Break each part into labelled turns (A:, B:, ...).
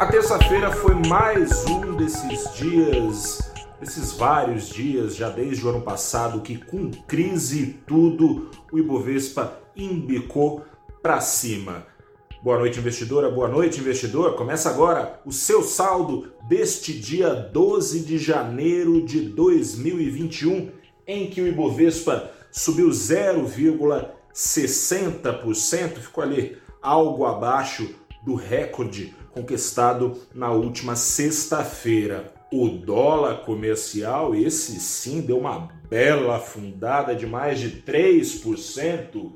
A: A terça-feira foi mais um desses dias, esses vários dias, já desde o ano passado, que com crise e tudo, o Ibovespa embicou para cima. Boa noite, investidora. Boa noite, investidor. Começa agora o seu saldo deste dia 12 de janeiro de 2021, em que o Ibovespa subiu 0,60%, ficou ali algo abaixo do recorde conquistado na última sexta-feira. O dólar comercial, esse sim, deu uma bela afundada de mais de 3%,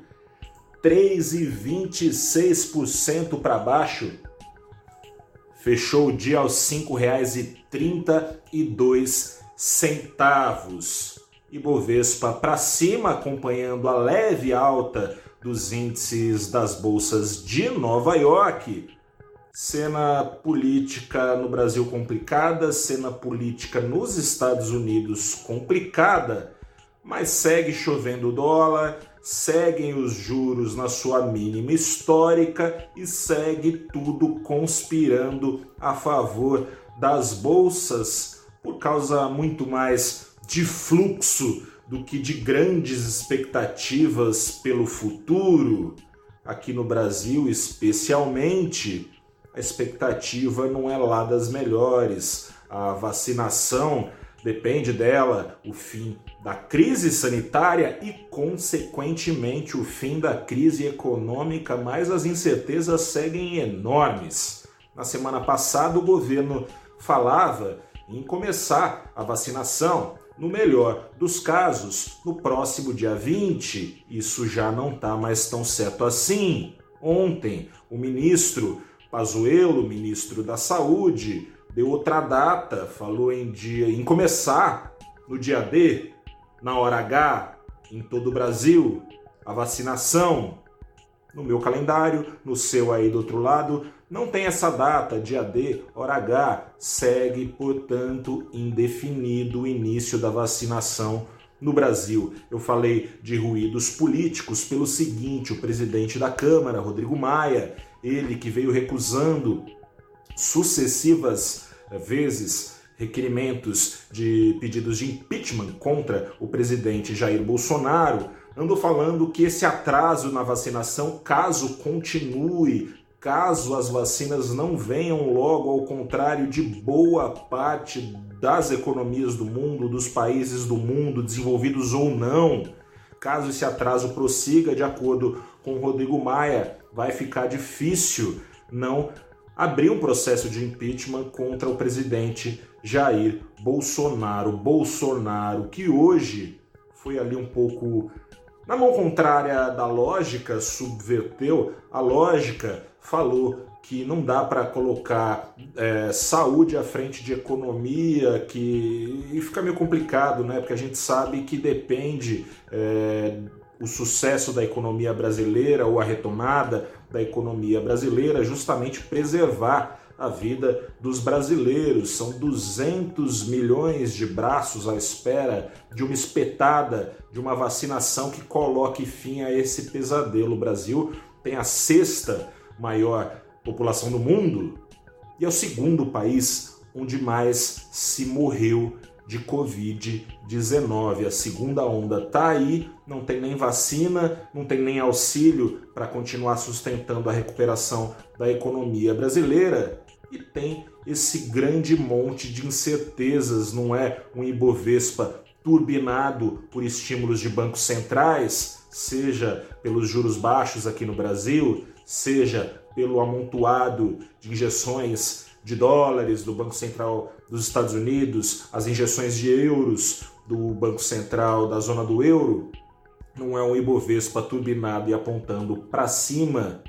A: 3,26% para baixo. Fechou o dia aos R$ 5,32. Ibovespa para cima, acompanhando a leve alta dos índices das bolsas de Nova York. Cena política no Brasil complicada, cena política nos Estados Unidos complicada, mas segue chovendo dólar, seguem os juros na sua mínima histórica e segue tudo conspirando a favor das bolsas por causa muito mais de fluxo do que de grandes expectativas pelo futuro. Aqui no Brasil, especialmente, a expectativa não é lá das melhores. A vacinação depende dela, o fim da crise sanitária e, consequentemente, o fim da crise econômica, mas as incertezas seguem enormes. Na semana passada, o governo falava em começar a vacinação, no melhor dos casos, no próximo dia 20. Isso já não está mais tão certo assim. Ontem, o ministro Pazuello, ministro da Saúde, deu outra data, falou em dia em começar no dia D, na hora H, em todo o Brasil, a vacinação. No meu calendário, no seu aí do outro lado, não tem essa data, dia D, hora H, segue, portanto, indefinido o início da vacinação no Brasil. Eu falei de ruídos políticos pelo seguinte: o presidente da Câmara, Rodrigo Maia, ele que veio recusando sucessivas eh, vezes requerimentos de pedidos de impeachment contra o presidente Jair Bolsonaro, andou falando que esse atraso na vacinação, caso continue caso as vacinas não venham logo, ao contrário de boa parte das economias do mundo, dos países do mundo, desenvolvidos ou não, caso esse atraso prossiga, de acordo com Rodrigo Maia, vai ficar difícil não abrir um processo de impeachment contra o presidente Jair Bolsonaro. Bolsonaro, que hoje foi ali um pouco na mão contrária da lógica, subverteu a lógica falou que não dá para colocar é, saúde à frente de economia, que e fica meio complicado, né? Porque a gente sabe que depende é, o sucesso da economia brasileira ou a retomada da economia brasileira justamente preservar a vida dos brasileiros. São 200 milhões de braços à espera de uma espetada, de uma vacinação que coloque fim a esse pesadelo. O Brasil tem a sexta maior população do mundo e é o segundo país onde mais se morreu de Covid-19. A segunda onda está aí, não tem nem vacina, não tem nem auxílio para continuar sustentando a recuperação da economia brasileira e tem esse grande monte de incertezas, não é? Um Ibovespa turbinado por estímulos de bancos centrais, seja pelos juros baixos aqui no Brasil, seja pelo amontoado de injeções de dólares do Banco Central dos Estados Unidos, as injeções de euros do Banco Central da zona do euro, não é um Ibovespa turbinado e apontando para cima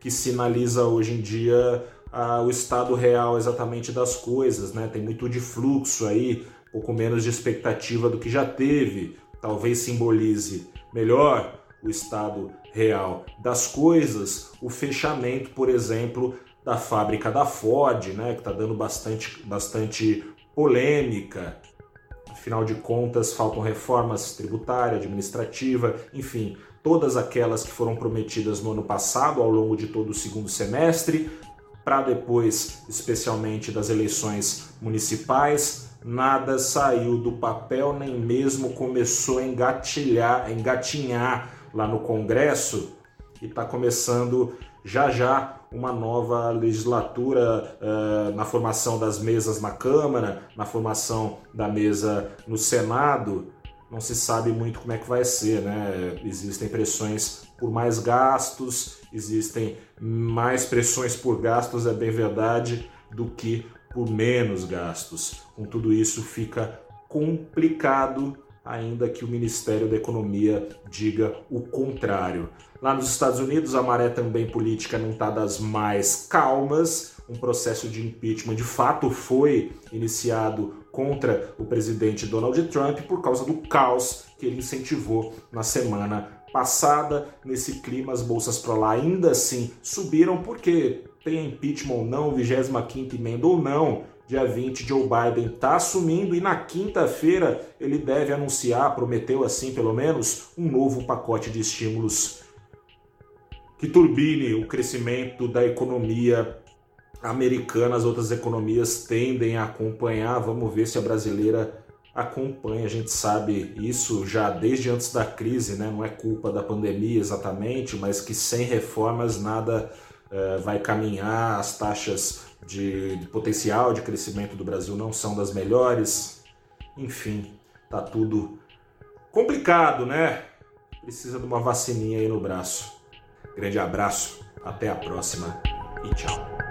A: que sinaliza hoje em dia ah, o estado real exatamente das coisas, né? Tem muito de fluxo aí, pouco menos de expectativa do que já teve. Talvez simbolize melhor o estado real das coisas, o fechamento, por exemplo, da fábrica da Ford, né, que está dando bastante, bastante polêmica. Afinal de contas, faltam reformas tributária, administrativa, enfim, todas aquelas que foram prometidas no ano passado, ao longo de todo o segundo semestre, para depois, especialmente das eleições municipais, nada saiu do papel, nem mesmo começou a engatilhar, a engatinhar lá no Congresso e está começando já já uma nova legislatura uh, na formação das mesas na Câmara, na formação da mesa no Senado. Não se sabe muito como é que vai ser, né? Existem pressões por mais gastos, existem mais pressões por gastos, é bem verdade, do que por menos gastos. Com tudo isso fica complicado ainda que o Ministério da Economia diga o contrário. Lá nos Estados Unidos, a maré também política não está das mais calmas. Um processo de impeachment de fato foi iniciado contra o presidente Donald Trump por causa do caos que ele incentivou na semana passada. Nesse clima, as bolsas para lá ainda assim subiram, porque tem impeachment ou não, 25 emenda ou não, dia 20, Joe Biden está assumindo e na quinta-feira ele deve anunciar, prometeu assim pelo menos, um novo pacote de estímulos que turbine o crescimento da economia americana. As outras economias tendem a acompanhar. Vamos ver se a brasileira acompanha. A gente sabe isso já desde antes da crise, né? não é culpa da pandemia exatamente, mas que sem reformas nada uh, vai caminhar, as taxas de, de potencial de crescimento do Brasil não são das melhores. Enfim, tá tudo complicado, né? Precisa de uma vacininha aí no braço. Grande abraço, até a próxima e tchau.